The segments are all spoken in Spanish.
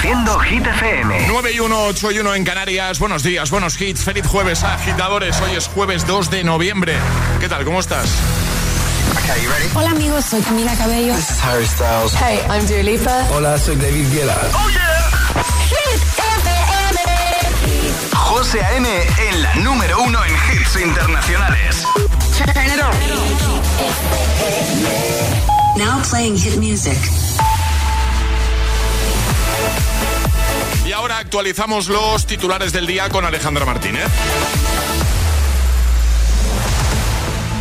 Reproduciendo Hit FM. 9 y 1, 8 y 1 en Canarias. Buenos días, buenos hits. Feliz jueves, agitadores. Hoy es jueves 2 de noviembre. ¿Qué tal? ¿Cómo estás? Hola amigos, soy Camila Cabello. This is Harry Styles. Hey, I'm Dua Lipa. Hola, soy David Guetta. ¡Oh, yeah! Hit FM. José A.M. en la número uno en hits internacionales. Turn it on. Now playing hit music. Ahora actualizamos los titulares del día con Alejandra Martínez.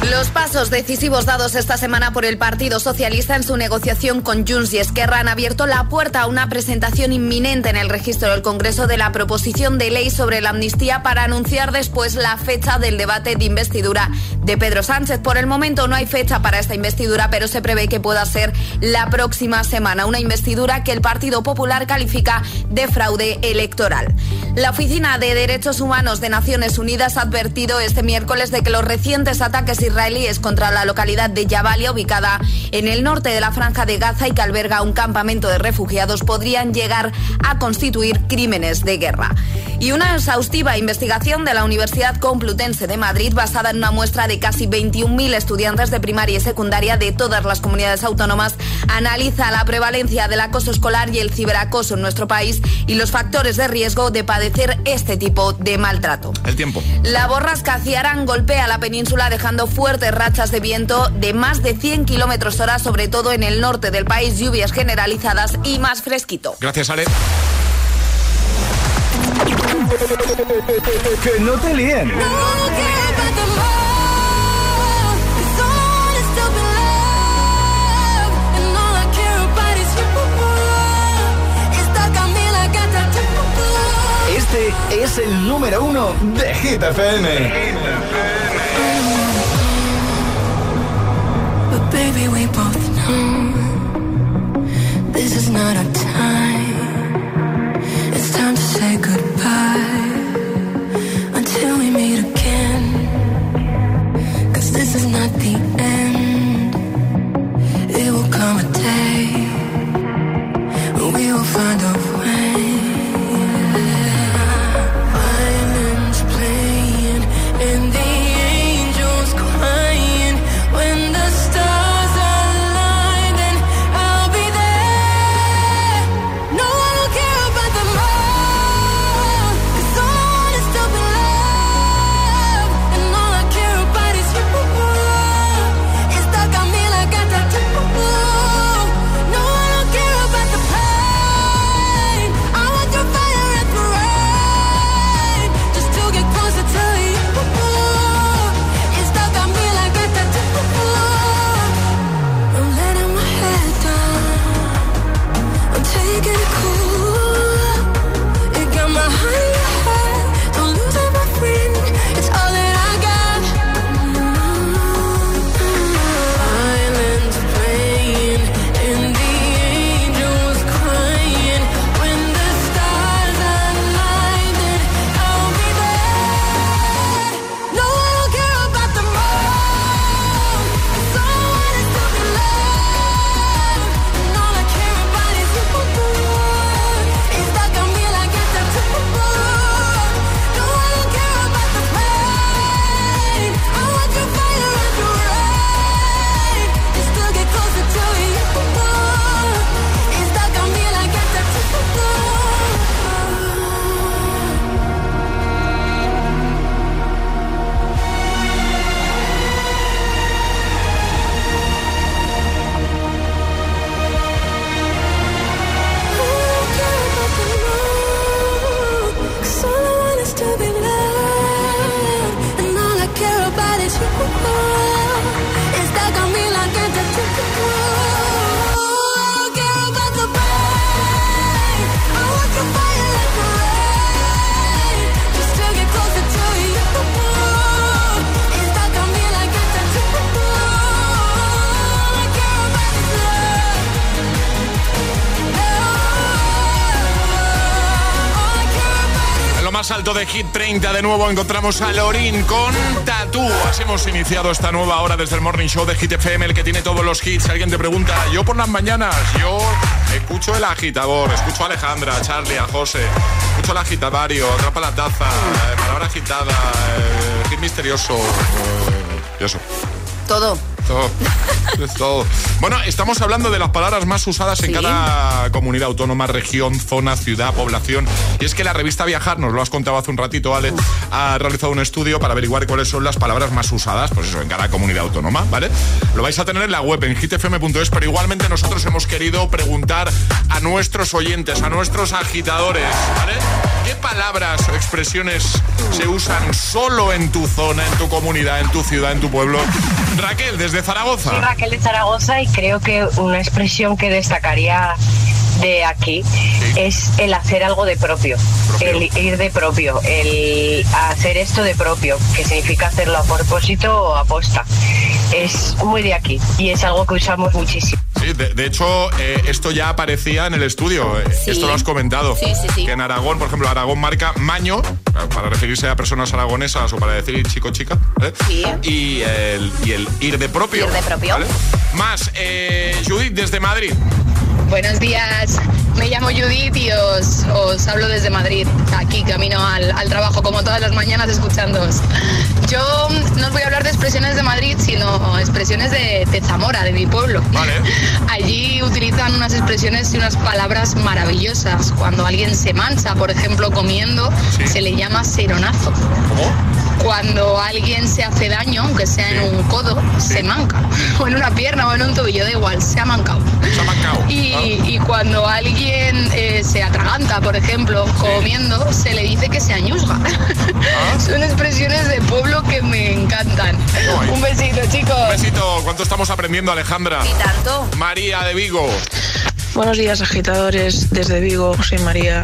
Los pasos decisivos dados esta semana por el Partido Socialista en su negociación con Junts y Esquerra han abierto la puerta a una presentación inminente en el registro del Congreso de la proposición de ley sobre la amnistía para anunciar después la fecha del debate de investidura de Pedro Sánchez. Por el momento no hay fecha para esta investidura, pero se prevé que pueda ser la próxima semana. Una investidura que el Partido Popular califica de fraude electoral. La Oficina de Derechos Humanos de Naciones Unidas ha advertido este miércoles de que los recientes ataques israelíes israelíes contra la localidad de Jabalia, ubicada en el norte de la franja de Gaza y que alberga un campamento de refugiados, podrían llegar a constituir crímenes de guerra. Y una exhaustiva investigación de la Universidad Complutense de Madrid, basada en una muestra de casi 21.000 estudiantes de primaria y secundaria de todas las comunidades autónomas, analiza la prevalencia del acoso escolar y el ciberacoso en nuestro país y los factores de riesgo de padecer este tipo de maltrato. El tiempo. La borrasca Ciarán golpea la península dejando fuertes rachas de viento de más de 100 kilómetros hora, sobre todo en el norte del país, lluvias generalizadas y más fresquito. Gracias, Ale. Que no te líen. Este es el número uno de Hit FM. Baby, we both know this is not our 30 de nuevo encontramos a Lorin con Tatú. Así hemos iniciado esta nueva hora desde el Morning Show de Hit FM, el que tiene todos los hits. Alguien te pregunta, yo por las mañanas, yo Escucho el agitador, escucho a Alejandra, a Charlie, a José, escucho el agitadario, atrapa la taza, eh, palabra agitada, eh, hit misterioso, eh, y eso. Todo. Todo. Es todo. Bueno, estamos hablando de las palabras más usadas en cada comunidad autónoma, región, zona, ciudad, población. Y es que la revista Viajar, nos lo has contado hace un ratito, Ale, ha realizado un estudio para averiguar cuáles son las palabras más usadas, pues eso, en cada comunidad autónoma, ¿vale? Lo vais a tener en la web, en hitfm.es, pero igualmente nosotros hemos querido preguntar a nuestros oyentes, a nuestros agitadores, ¿vale? ¿Qué palabras o expresiones se usan solo en tu zona, en tu comunidad, en tu ciudad, en tu pueblo? Raquel, desde Zaragoza. Soy Raquel de Zaragoza y creo que una expresión que destacaría de aquí es el hacer algo de propio, Propio. el ir de propio, el hacer esto de propio, que significa hacerlo a propósito o a posta. Es muy de aquí y es algo que usamos muchísimo. De, de hecho, eh, esto ya aparecía en el estudio. eh, Sí. Esto lo has comentado. Sí, sí, sí. Que en Aragón, por ejemplo, Aragón marca maño, eh, para referirse a personas aragonesas o para decir chico-chica. ¿eh? Sí. Y, el, y el ir de propio. Ir de propio. ¿vale? Más, eh, Judith, desde Madrid. Buenos días, me llamo Judith y os, os hablo desde Madrid, aquí camino al, al trabajo como todas las mañanas escuchándoos. Yo no os voy a hablar de expresiones de Madrid, sino expresiones de, de Zamora, de mi pueblo. Vale. Allí utilizan unas expresiones y unas palabras maravillosas. Cuando alguien se mancha, por ejemplo, comiendo, Sí. se le llama seronazo. ¿Cómo? Cuando alguien se hace daño, aunque sea en un codo, se manca. O en una pierna o en un tobillo, da igual, se ha mancado. Se ha mancado. Y, Ah. y cuando alguien eh, se atraganta, por ejemplo, comiendo, se le dice que se añusga. Ah. Son expresiones de pueblo que me encantan. guay. Un besito, chicos. Un besito. ¿Cuánto estamos aprendiendo, Alejandra? Y tanto. María de Vigo. Buenos días, agitadores. Desde Vigo, soy María.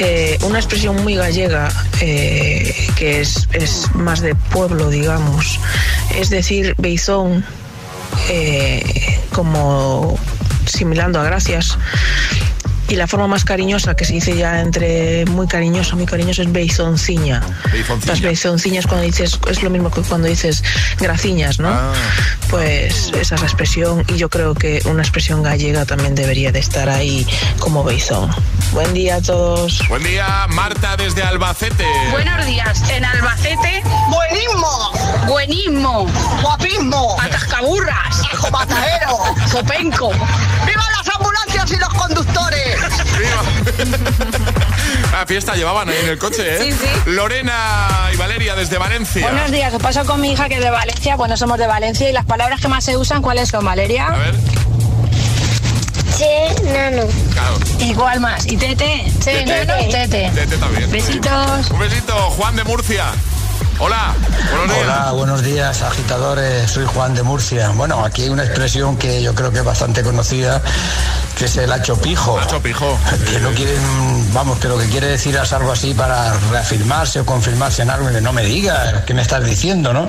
Eh, una expresión muy gallega, eh, que es, es más de pueblo, digamos, es decir, beizón, eh, como similando a gracias. Y la forma más cariñosa que se dice ya entre muy cariñoso, muy cariñoso es beizonciña. Beizonciña. Las beizonciñas cuando dices, es lo mismo que cuando dices graciñas, ¿no? Ah. Pues esa es la expresión y yo creo que una expresión gallega también debería de estar ahí como beizón. Buen día a todos. Buen día, Marta desde Albacete. Buenos días. En Albacete. ¡Buenismo! ¡Buenismo! ¡Guapismo! ¡Atascaburras! ¡Hijo matadero! ¡Sopenco! ¡Viva las ambulancias y los conductores! La fiesta llevaban ahí en el coche, ¿eh? Sí, sí. Lorena y Valeria desde Valencia. Buenos días, ¿qué pasa con mi hija que es de Valencia? Bueno, somos de Valencia y las palabras que más se usan, ¿cuáles son, A Valeria? ver, Che, nano. claro. ¿Y cuál más? ¿Y tete? Tete. Che, nano, tete. Tete también. Besitos. Un besito, Juan de Murcia. Hola, buenos días. Hola, buenos días agitadores, soy Juan de Murcia. Bueno, aquí hay una expresión que yo creo que es bastante conocida, que es el hacho pijo. Hacho pijo. Que no quieren, vamos, que lo que quiere decir es algo así para reafirmarse o confirmarse en algo que no me digas, ¿qué me estás diciendo, no?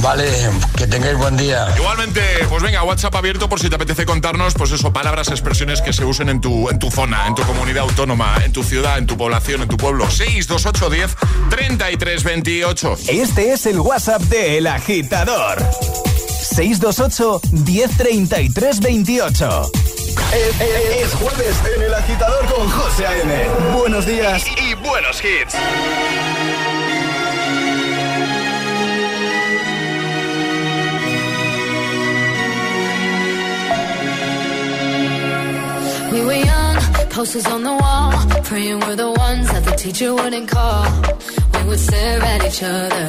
Vale, que tengáis buen día. Igualmente, pues venga, WhatsApp abierto por si te apetece contarnos, pues eso, palabras, expresiones que se usen en tu, en tu zona, en tu comunidad autónoma, en tu ciudad, en tu población, en tu pueblo. 628 10 33 28. Este es el WhatsApp de El Agitador. 628 1033 28. Es, es- es jueves en el agitador con José A.M. Buenos días Y buenos hits. We were young, posters on the wall, praying we're the ones that the teacher wouldn't call. We would stare at each other,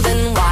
Then why?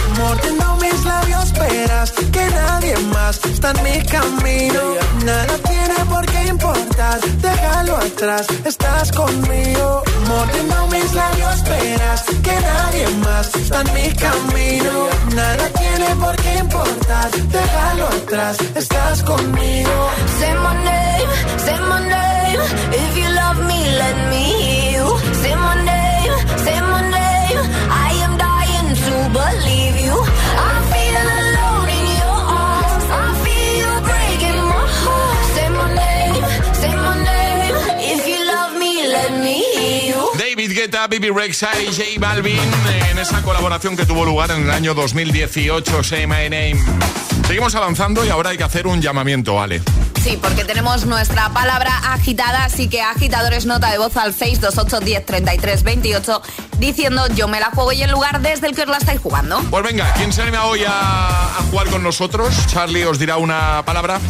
Mordiendo mis labios, esperas que nadie más está en mi camino. Nada tiene por qué importar, déjalo atrás, estás conmigo. Mordiendo mis labios, esperas que nadie más está en mi camino. Nada tiene por qué importar, déjalo atrás, estás conmigo. Say my name, say my name. If you love me, let me hear you. Say my name, say my name. I am dying to believe Bibi Rexa y J Balvin en esa colaboración que tuvo lugar en el año 2018, Say My Name. Seguimos avanzando y ahora hay que hacer un llamamiento, Ale. Sí, porque tenemos nuestra palabra agitada, así que agitadores nota de voz al 628 10 33 28 diciendo yo me la juego y el lugar desde el que os la estáis jugando. Pues venga, ¿quién se anima hoy a, a jugar con nosotros? Charlie os dirá una palabra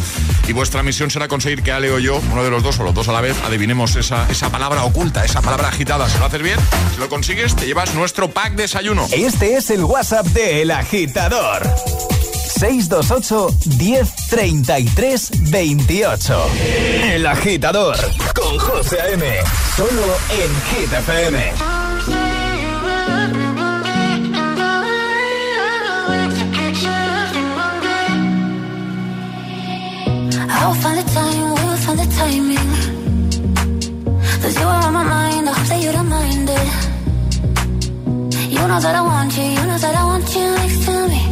y vuestra misión será conseguir que Ale o yo, uno de los dos o los dos a la vez, adivinemos esa, esa palabra oculta, esa palabra agitada. Si lo haces bien, si lo consigues, te llevas nuestro pack desayuno. Este es el WhatsApp de El Agitador. 628 1033 28. El agitador con José M. Solo en Hit FM. I'll find the time, the timing. You know that I want you, you know that I want you me.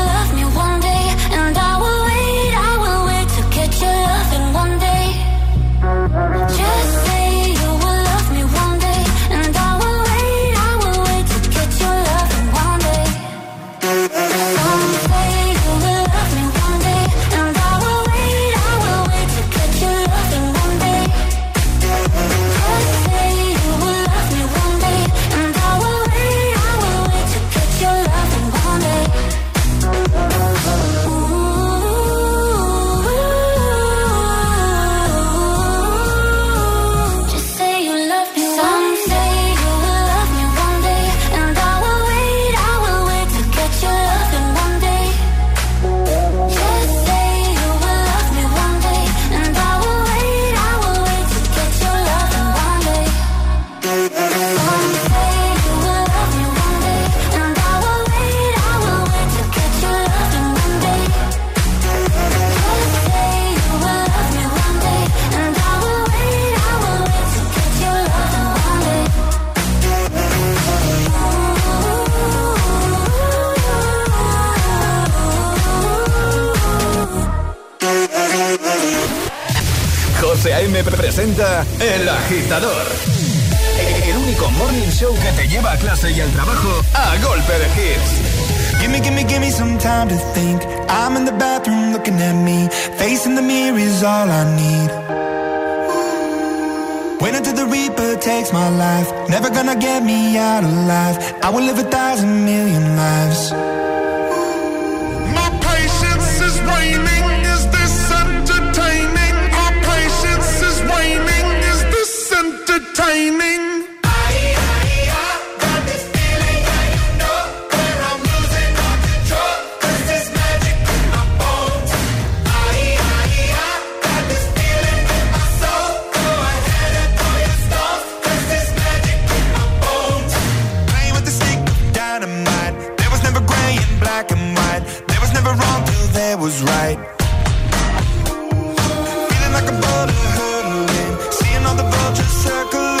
like a bullet hurtling, seeing all the vultures circling.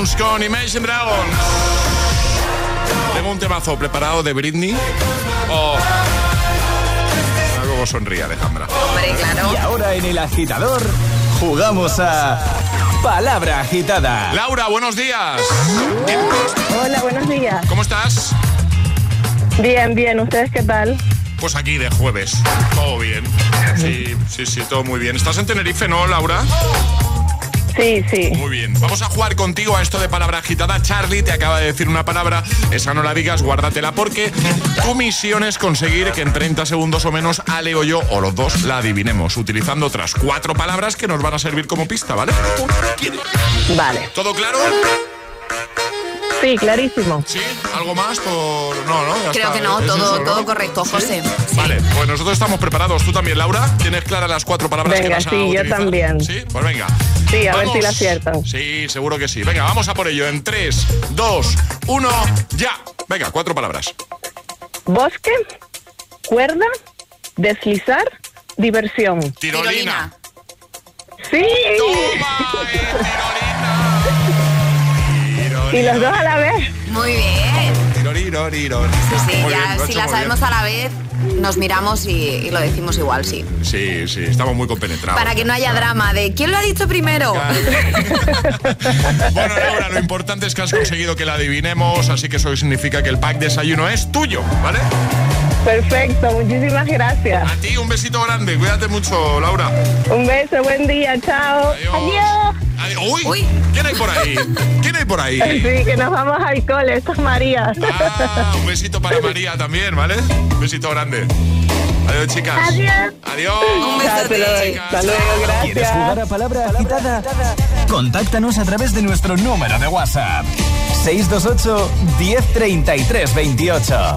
Jones con Imagine Dragons. Tengo un temazo preparado de Britney. Oh. Luego sonríe, Alejandra. Hombre, claro. Y ahora en el agitador jugamos a Palabra Agitada. Laura, buenos días. Hola, buenos días. ¿Cómo estás? Bien, bien. ¿Ustedes qué tal? Pues aquí de jueves. Todo bien. Sí, sí, sí, todo muy bien. ¿Estás en Tenerife, no, Laura? Sí, sí. Muy bien. Vamos a jugar contigo a esto de palabra agitada. Charlie te acaba de decir una palabra. Esa no la digas, guárdatela porque tu misión es conseguir que en 30 segundos o menos Ale o yo o los dos la adivinemos utilizando otras cuatro palabras que nos van a servir como pista, ¿vale? Vale. ¿Todo claro? Sí, clarísimo. ¿Sí? ¿Algo más? Por... No, no, ya Creo está. que no, ¿Es todo, eso, no? todo correcto, José. Vale, pues nosotros estamos preparados. ¿Tú también, Laura? ¿Tienes claras las cuatro palabras que vas a sí, yo utilizar? también. Sí, pues venga. Sí, a ver Vamos. si la aciertan. Sí, seguro que sí. Venga, vamos a por ello. En 3, 2, 1, ya. Venga, cuatro palabras. Bosque, cuerda, deslizar, diversión. Tirolina. Sí. Y los dos a la vez. Muy bien. Sí, sí, Muy ya bien, si la sabemos bien. a la vez, nos miramos y, y lo decimos igual, sí. Sí, sí, estamos muy compenetrados. Para que no haya drama de ¿quién lo ha dicho primero? Bueno, Laura, lo importante es que has conseguido que la adivinemos, así que eso significa que el pack desayuno es tuyo, ¿vale? Perfecto, muchísimas gracias. A ti un besito grande, cuídate mucho, Laura. Un beso, buen día, chao. Adiós. Adi- Uy, ¿quién hay por ahí? ¿Quién hay por ahí? Sí, que nos vamos al cole, esto es María. Ah, un besito para María también, ¿vale? Un besito grande. Adiós, chicas. Adiós. Adiós. Un besote. Hasta luego, ¿Quieres gracias. jugar a Palabra Agitada? Contáctanos a través de nuestro número de WhatsApp. 628 1033 28.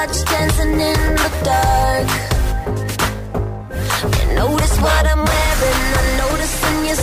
with the touch, dancing in the dark. You notice what I'm wearing, I notice when you're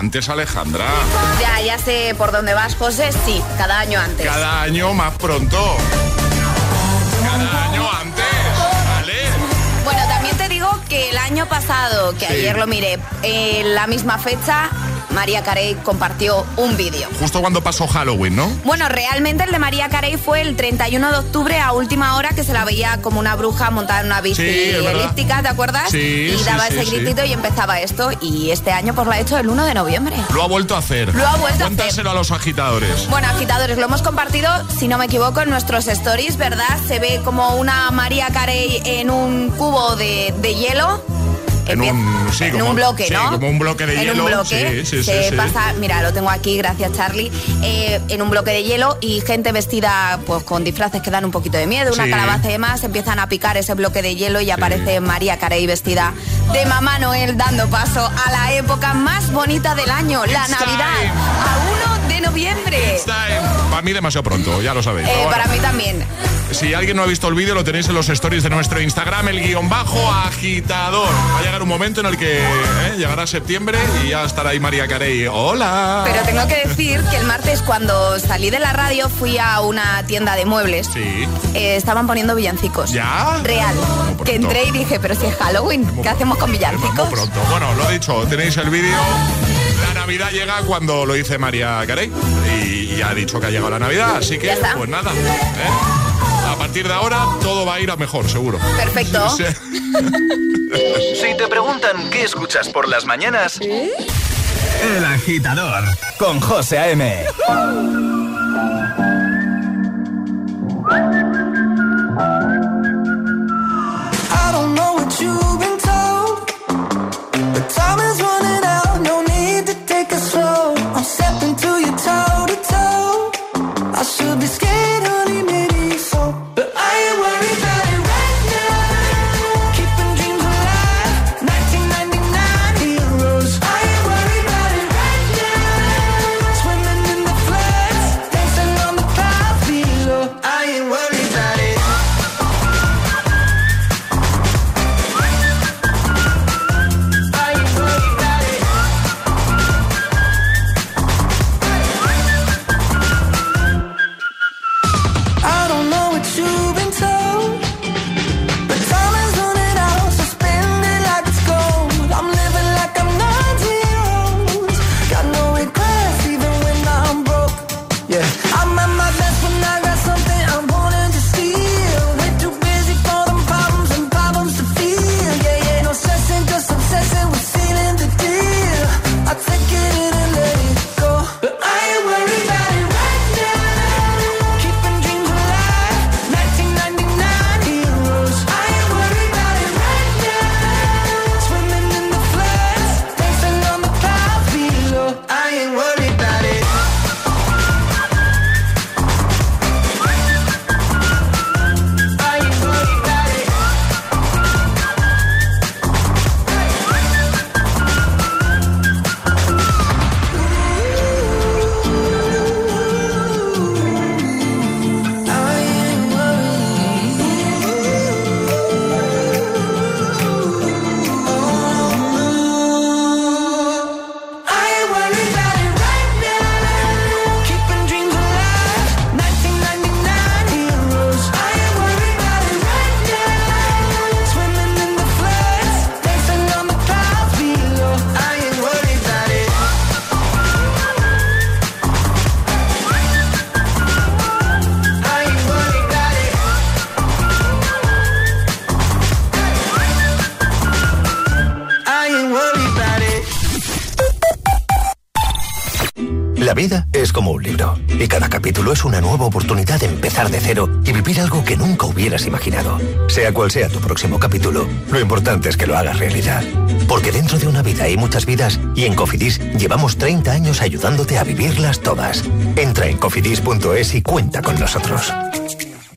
antes, Alejandra. Ya, ya sé por dónde vas, José. Sí, cada año antes. Cada año más pronto. Cada año antes. ¿Vale? Bueno, también te digo que el año pasado, que Sí. ayer lo miré, en la misma fecha, María Carey compartió un vídeo. Justo cuando pasó Halloween, ¿no? Bueno, realmente el de María Carey fue el 31 de octubre a última hora que se la veía como una bruja montada en una bici Sí, elíptica, ¿te acuerdas? Sí, y daba sí, ese gritito y empezaba esto. Y este año pues lo ha hecho el 1 de noviembre. Lo ha vuelto a hacer. Lo ha vuelto a hacer. A los agitadores. Bueno, agitadores, lo hemos compartido, si no me equivoco, en nuestros stories, ¿verdad? Se ve como una María Carey en un cubo de, de hielo. En un, sí, en como, un bloque, sí, ¿no? como un bloque de en hielo. un bloque sí, se pasa, mira, lo tengo aquí, gracias Charlie, eh, en un bloque de hielo y gente vestida pues con disfraces que dan un poquito de miedo, una calabaza y demás, empiezan a picar ese bloque de hielo y aparece María Carey vestida de Mamá Noel dando paso a la época más bonita del año, la Navidad, a 1 de noviembre. Está Para mí demasiado pronto, ya lo sabéis. Eh, para mí también. Si alguien no ha visto el vídeo, lo tenéis en los stories de nuestro Instagram, el guion bajo agitador. Va a llegar un momento en el que eh, llegará septiembre y ya estará ahí María Carey. ¡Hola! Pero tengo que decir que el martes cuando salí de la radio fui a una tienda de muebles. Sí. Eh, estaban poniendo villancicos. ¿Ya? Real. Que entré y dije, pero si es Halloween, ¿qué hacemos con Muy villancicos? pronto. Bueno, lo dicho, tenéis el vídeo. La Navidad llega cuando lo dice María Carey. Y, y ha dicho que ha llegado la Navidad, así que, pues nada. ¿eh? A partir de ahora todo va a ir a mejor, seguro. Perfecto. Sí. Si te preguntan qué escuchas por las mañanas, El Agitador con José A.M. Sea cual sea tu próximo capítulo, lo importante es que lo hagas realidad. Porque dentro de una vida hay muchas vidas y en Cofidis llevamos 30 años ayudándote a vivirlas todas. Entra en cofidis.es y cuenta con nosotros.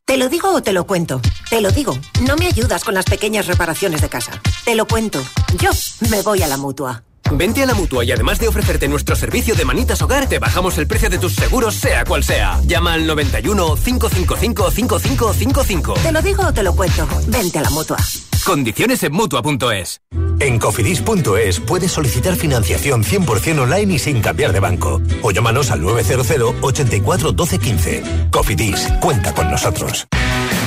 ¿Te lo digo o te lo cuento? Te lo digo. No me ayudas con las pequeñas reparaciones de casa. Te lo cuento. Yo me voy a la mutua. Vente a la mutua y además de ofrecerte nuestro servicio de manitas hogar, te bajamos el precio de tus seguros, sea cual sea. Llama al 91 555 5555. Te lo digo o te lo cuento. Vente a la mutua. Condiciones en Mutua.es En cofidis.es puedes solicitar financiación 100% online y sin cambiar de banco. O llámanos al 900 84 12 15. Cofidis, cuenta con nosotros.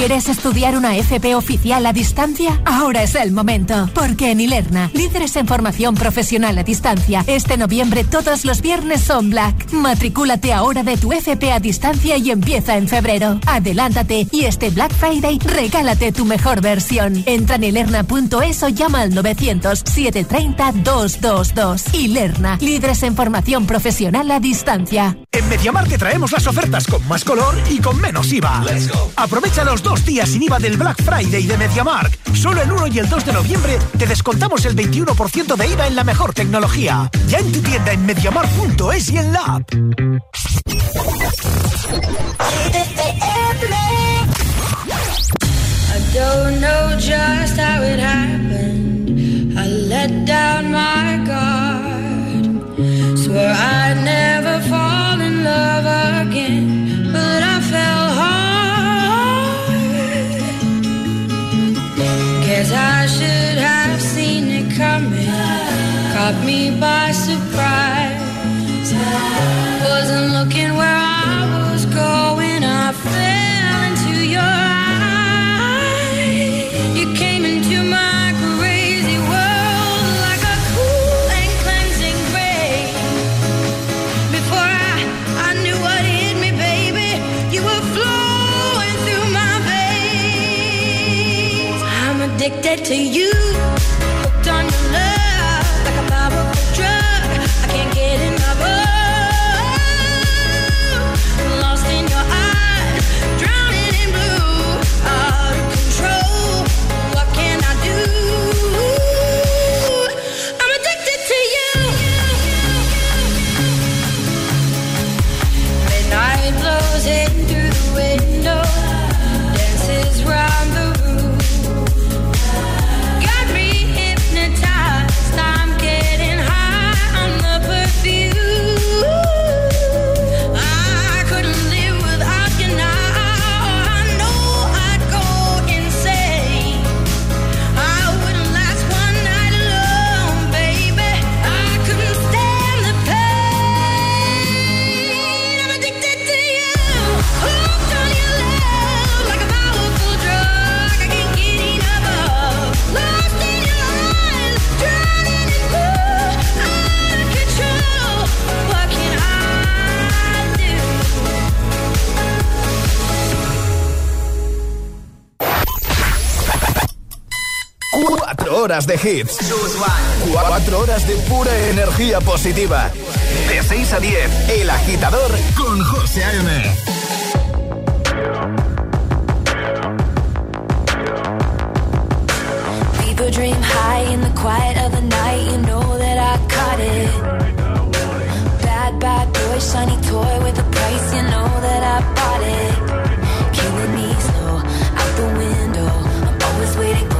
¿Quieres estudiar una FP oficial a distancia? Ahora es el momento, porque en Ilerna, líderes en formación profesional a distancia, este noviembre todos los viernes son Black. Matricúlate ahora de tu FP a distancia y empieza en febrero. Adelántate y este Black Friday regálate tu mejor versión. Entra en ilerna.es o llama al 900-730-222. Ilerna, líderes en formación profesional a distancia. En Mediamar te traemos las ofertas con más color y con menos IVA. Aprovecha los dos días sin IVA del Black Friday de MediaMark. Solo el 1 y el 2 de noviembre te descontamos el 21% de IVA en la mejor tecnología. Ya en tu tienda en MediaMark.es y en la. I. I let down my guard. I'd never Caught me by surprise. Wasn't looking where I was going. I fell into your eyes. You came into my crazy world like a cool and cleansing rain. Before I, I knew what hit me, baby, you were flowing through my veins. I'm addicted to you, Cuatro horas de hits. Cuatro horas de pura energía positiva. De 6 a 10, El Agitador con José A.M. People dream high in the quiet of the night. You know that I caught it. Bad, bad boy, shiny toy with a price. You know that I bought it. Killing me slow out the window. I'm always waiting for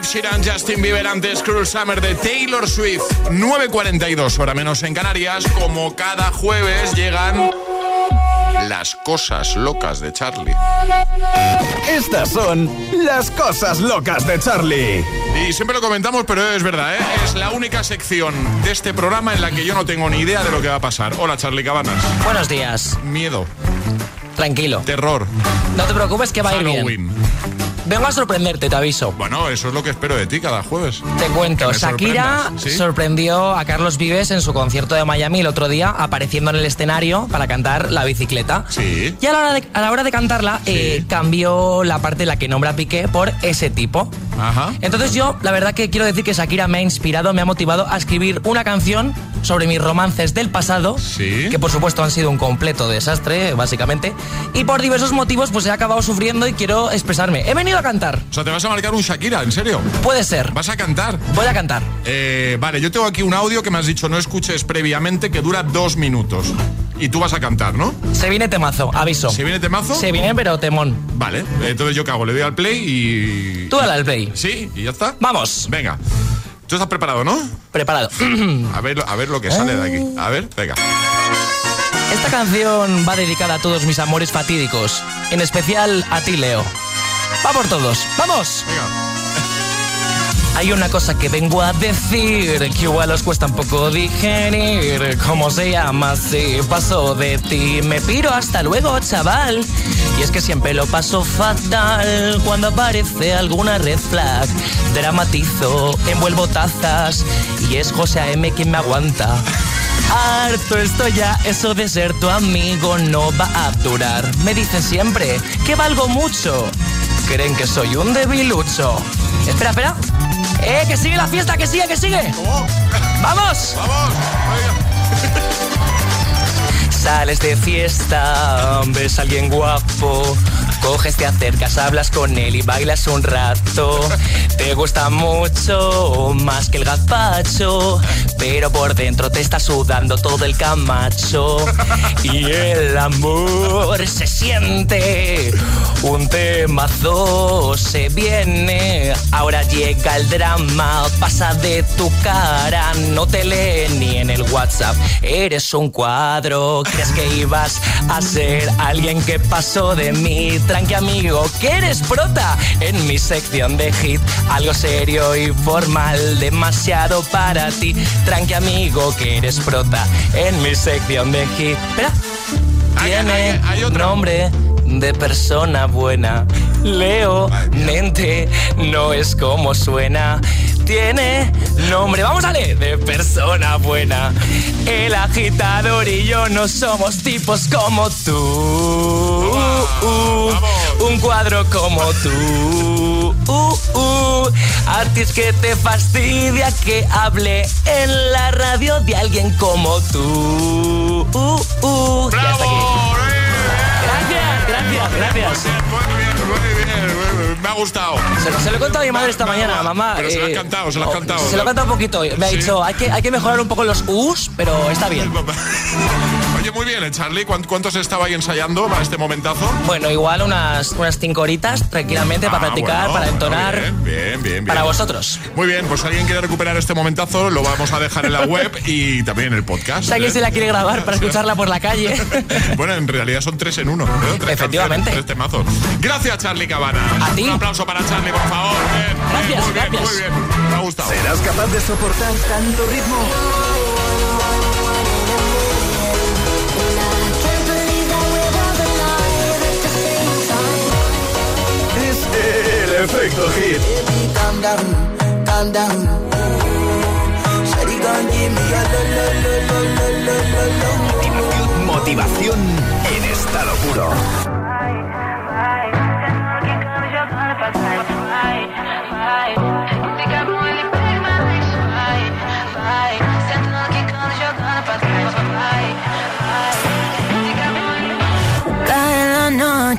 Ed Sheeran, Justin Bieber antes Cruel Summer de Taylor Swift. 9.42, hora menos en Canarias. Como cada jueves llegan las cosas locas de Charlie. Estas son las cosas locas de Charlie. Y siempre lo comentamos, pero es verdad, ¿eh? es la única sección de este programa en la que yo no tengo ni idea de lo que va a pasar. Hola Charlie Cabanas. Buenos días. Miedo. Tranquilo. Terror. No te preocupes que va a ir bien. Vengo a sorprenderte, te aviso. Bueno, eso es lo que espero de ti cada jueves. Te cuento, Shakira sorprendió a Carlos Vives en su concierto de Miami el otro día, apareciendo en el escenario para cantar La bicicleta. Sí. Y a la hora de, a la hora de cantarla, eh, cambió la parte en la que nombra a Piqué por ese tipo. Ajá. Entonces yo, la verdad que quiero decir que Shakira me ha inspirado, me ha motivado a escribir una canción sobre mis romances del pasado, que por supuesto han sido un completo desastre, básicamente, y por diversos motivos pues he acabado sufriendo y quiero expresarme. He venido a cantar. O sea, ¿te vas a marcar un Shakira? ¿En serio? Puede ser. ¿Vas a cantar? Voy a cantar. Eh, vale, yo tengo aquí un audio que me has dicho no escuches previamente que dura dos minutos. Y tú vas a cantar, ¿no? Se viene temazo, aviso. ¿Se viene temazo? Se viene pero temón. Vale, entonces yo hago, le doy al play y... Tú dale al play. Sí, y ya está. Vamos. Venga. ¿Tú estás preparado, no? Preparado. a, ver, a ver lo que sale de aquí. A ver, venga. Esta canción va dedicada a todos mis amores fatídicos, en especial a ti, Leo. Va por todos, ¡vamos! Hay una cosa que vengo a decir que igual os cuesta un poco digerir. ¿Cómo se llama? Si paso de ti, me piro hasta luego, chaval. Y es que siempre lo paso fatal cuando aparece alguna red flag. Dramatizo, envuelvo tazas y es José A.M. quien me aguanta. Harto estoy ya, eso de ser tu amigo no va a durar. Me dicen siempre que valgo mucho. Creen que soy un debilucho. Espera, espera. ¡Eh, que sigue la fiesta, que sigue, que sigue! ¡Vamos! ¡Vamos! Sales de fiesta, ves a alguien guapo, coges, te acercas, hablas con él y bailas un rato. Te gusta mucho, más que el gazpacho, pero por dentro te está sudando todo el camacho. Y el amor se siente, un temazo se viene. Ahora llega el drama, pasa de tu cara, no te lee ni en el WhatsApp. Eres un cuadro, crees que ibas a ser alguien que pasó de mí. Tranqui amigo, que eres prota en mi sección de hit. Algo serio y formal, demasiado para ti. Tranqui amigo, que eres prota en mi sección de hit. Espera. Tiene nombre de persona buena. Leo, mente, no es como suena. Tiene nombre, vamos a leer, de persona buena. El agitador y yo no somos tipos como tú. Uh, un cuadro como tú. Uh, uh. A ti es que te fastidia que hable en la radio de alguien como tú. Uh, uh. Ya está aquí. Gracias, gracias, ha gustado. Se, se lo he contado a mi madre esta mañana, mamá. Pero se lo has eh, cantado, se lo has cantado. Se lo he cantado un poquito. Me ha Sí. dicho, hay que, hay que mejorar un poco los U's, pero está bien. Muy bien, ¿eh, Charlie? ¿Cuánt- ¿Cuántos estaba ahí ensayando para este momentazo? Bueno, igual unas, unas cinco horitas tranquilamente para Ah, practicar, bueno, para entonar. Bien, bien, bien. bien. Para vosotros. Muy bien, pues si alguien quiere recuperar este momentazo, lo vamos a dejar en la web y también en el podcast. Si alguien ¿eh? se la quiere grabar para escucharla por la calle. Bueno, en realidad son tres en uno. ¿no? Tres Efectivamente. canciones, Tres temazos. Gracias, Charlie Cabana. A ti. Un aplauso para Charlie, por favor. Bien, bien, Gracias, muy bien, gracias. muy bien. Me ha gustado. ¿Serás capaz de soportar tanto ritmo? Efecto hit. Calm down, calm down. Shawty gon' give me a lo, lo, lo, lo, lo, lo, lo, lo. Motivación en estado puro.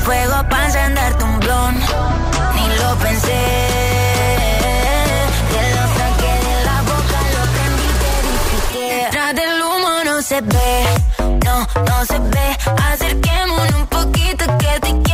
fuego para encenderte un blon. Ni lo pensé. Te lo saqué de la boca, lo prendí y te detrás del humo no se ve, no, no se ve. Acerquémonos un poquito que te quiero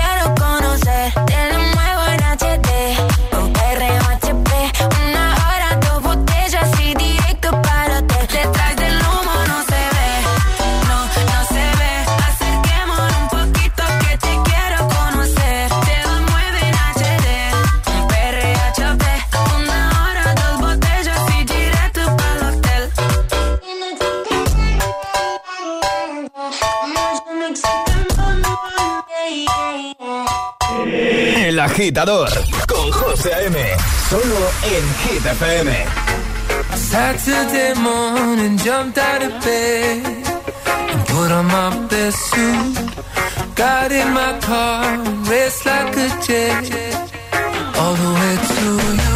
agitador con José A.M. Solo en Hit FM. Saturday morning, jumped out of bed and put on my best suit. Got in my car, raced like a jet all the way to you.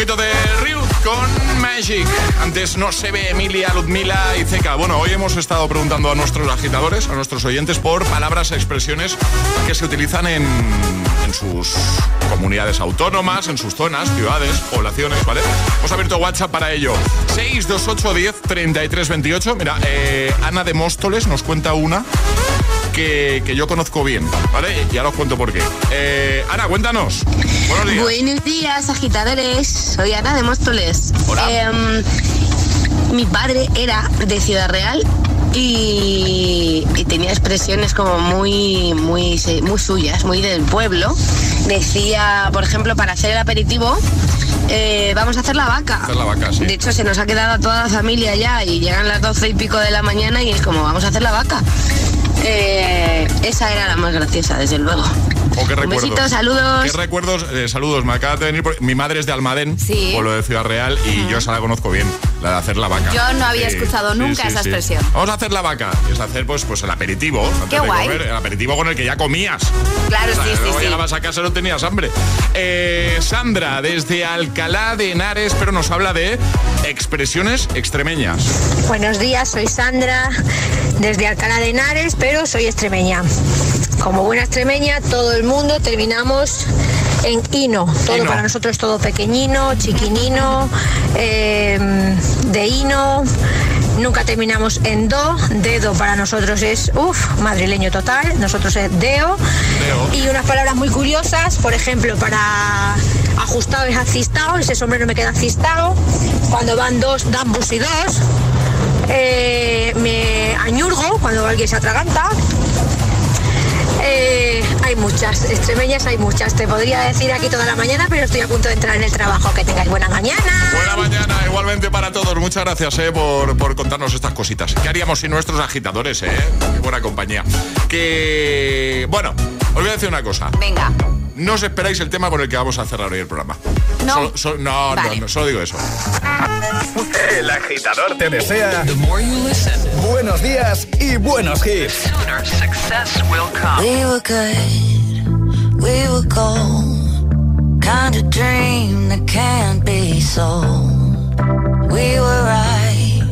Poquito de Ryuk con Magic. Antes no se ve Emilia, Ludmila y Zeka. Bueno, hoy hemos estado preguntando a nuestros agitadores, a nuestros oyentes, por palabras e expresiones que se utilizan en, en sus comunidades autónomas, en sus zonas, ciudades, poblaciones, ¿vale? Hemos abierto WhatsApp para ello. 628 10 33 28. Mira, eh, Ana de Móstoles nos cuenta una que, que yo conozco bien, ¿vale? Ya os cuento por qué. Eh, Ana, cuéntanos. Buenos días. Buenos días, agitadores. Soy Ana de Móstoles. Em, mi padre era de Ciudad Real y, y tenía expresiones como muy, muy, muy suyas, muy del pueblo. Decía, por ejemplo, para hacer el aperitivo, eh, vamos a hacer la vaca. Hacer la vaca, sí. De hecho, se nos ha quedado a toda la familia ya y llegan las doce y pico de la mañana y es como, vamos a hacer la vaca. Eh, esa era la más graciosa, desde luego. ¿O qué Un recuerdos? besito, saludos. ¿Qué recuerdos? Eh, saludos, me acaba de venir. por- Mi madre es de Almadén, Sí. pueblo de Ciudad Real, y yo esa la conozco bien, la de hacer la vaca. Yo no había escuchado nunca esa expresión. Vamos a hacer la vaca, es hacer pues, pues el aperitivo. antes Qué de guay. comer, el aperitivo con el que ya comías. Claro, O sea, sí, sí, luego llegabas a casa y no tenías hambre. Eh, Sandra, desde Alcalá de Henares, pero nos habla de expresiones extremeñas. Buenos días, soy Sandra desde Alcalá de Henares, pero soy extremeña. Como buena extremeña, todo el mundo terminamos en ino. Todo para nosotros todo pequeñino, chiquinino, eh, de hino. Nunca terminamos en do. Dedo para nosotros es, uff, madrileño total. Nosotros es deo. Y unas palabras muy curiosas, por ejemplo, para ajustado es acistado, ese sombrero me queda acistado. Cuando van dos, dan bus y dos. Eh, me añurgo cuando alguien se atraganta. Eh, hay muchas, extremeñas hay muchas. Te podría decir aquí toda la mañana, pero estoy a punto de entrar en el trabajo. Que tengáis buena mañana. Buena mañana, igualmente para todos. Muchas gracias eh, por, por contarnos estas cositas. ¿Qué haríamos sin nuestros agitadores? Eh? Qué buena compañía. Que. Bueno, os voy a decir una cosa. Venga. No os esperáis el tema con el que vamos a cerrar hoy el programa. No. Solo- solo- no, Vale. no, no, solo digo eso. El agitador te desea buenos días y buenos hits. We were good, we were gold. Kind of dream that can't be sold. We were right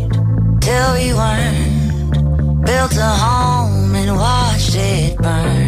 till we weren't. Built a home and watched it burn.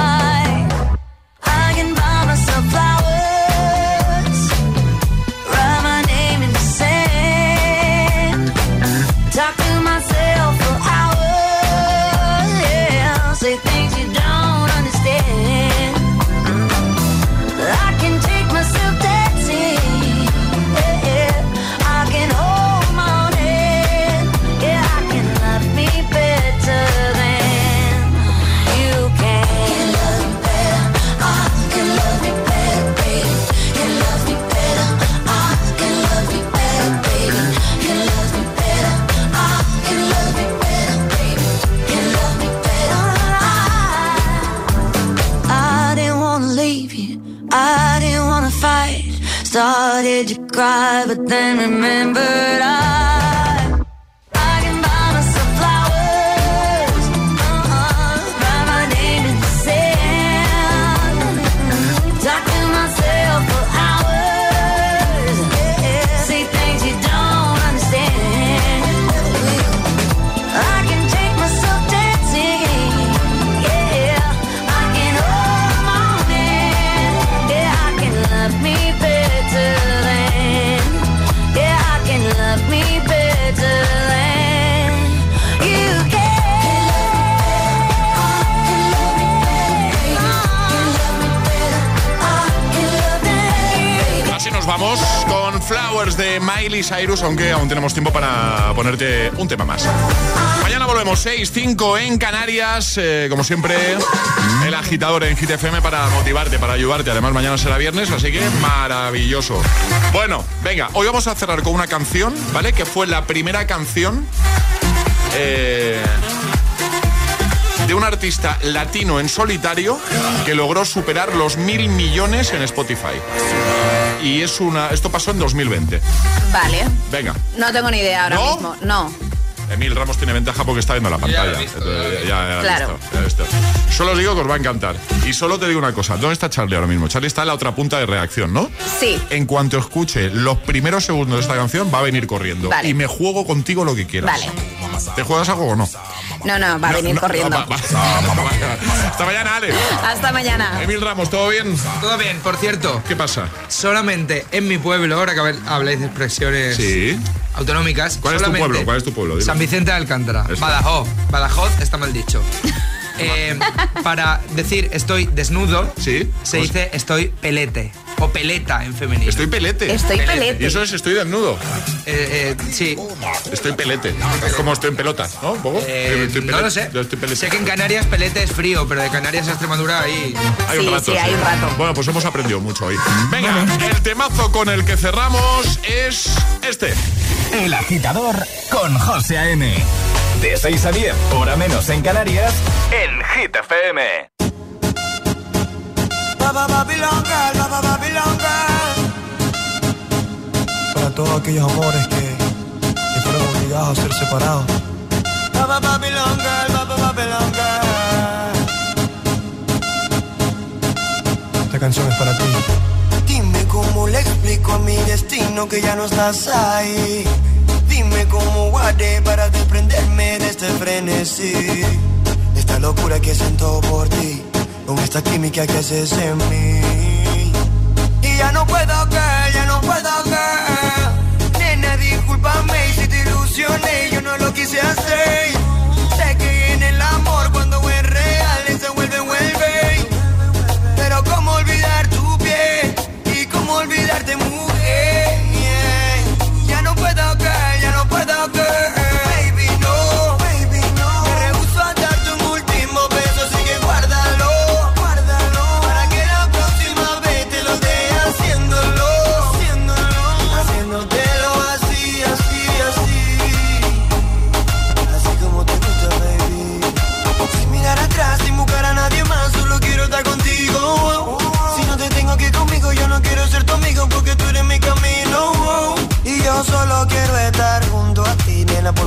and remember Miley Cyrus, aunque aún tenemos tiempo para ponerte un tema más. Mañana volvemos 6-5 en Canarias, eh, como siempre, el agitador en GTFM para motivarte, para ayudarte. Además, mañana será viernes, así que maravilloso. Bueno, venga, hoy vamos a cerrar con una canción, ¿vale? Que fue la primera canción eh, de un artista latino en solitario que logró superar los mil millones en Spotify. Y es una. Esto pasó en 2020. Vale. Venga. No tengo ni idea ahora ¿No? mismo. No. Emil Ramos tiene ventaja porque está viendo la pantalla. Entonces, ya- Claro. visto, ya. Solo os digo que os va a encantar. Y solo te digo una cosa. ¿Dónde está Charlie ahora mismo? Charlie está en la otra punta de reacción, ¿no? Sí. En cuanto escuche los primeros segundos de esta canción, va a venir corriendo. Vale. Y me juego contigo lo que quieras. Vale. ¿Te juegas algo o no? No, no, va a venir No, corriendo. va- va- va- Hasta mañana, Ale. Hasta mañana. Emil Ramos, ¿todo bien? Todo bien, por cierto. ¿Qué pasa? Solamente en mi pueblo, ahora que habl- habláis de expresiones Sí. autonómicas. ¿Cuál es tu pueblo? ¿Cuál es tu pueblo? San Vicente de Alcántara. Eso. Badajoz. Badajoz está mal dicho. Eh, para decir estoy desnudo, se dice estoy pelete. O peleta en femenino. Estoy pelete. Estoy pelete. Y eso es estoy desnudo. Eh, eh, sí. Estoy pelete. Es como estoy en pelota, ¿no? ¿Un poco? Eh, Estoy no pelete. lo sé. Yo estoy pelete. Sé que en Canarias pelete es frío, pero de Canarias a Extremadura ahí. Hay un rato. Bueno, pues hemos aprendido mucho hoy. Venga, el temazo con el que cerramos es este. El agitador con José A.M. De 6 a 10, hora menos en Canarias, en Hit FM. Baba Babylon Girl, Baba Babylon Girl. Para todos aquellos amores que obligado a ser separado. Papa Babylon Girl, Papa Babylon Girl. Esta canción es para ti. Dime cómo le explico a mi destino que ya no estás ahí. Dime cómo guardé para desprenderme de este frenesí. Esta locura que siento por ti, con esta química que haces en mí. Y ya no puedo que, ya no puedo que. Nena, discúlpame si te ilusioné, yo no lo quise hacer.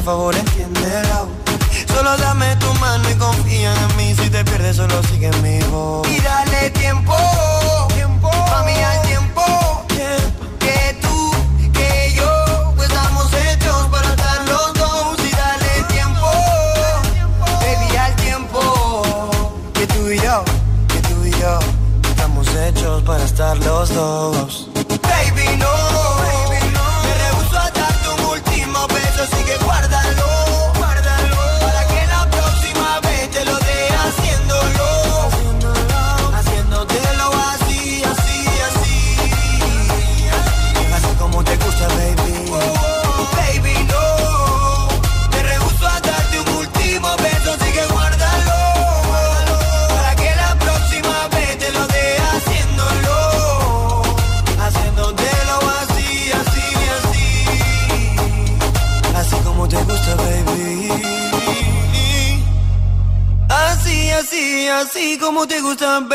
Favor entiéndelo. Solo dame tu mano y confía en mí. Si te pierdes, solo sigue mi voz. Así,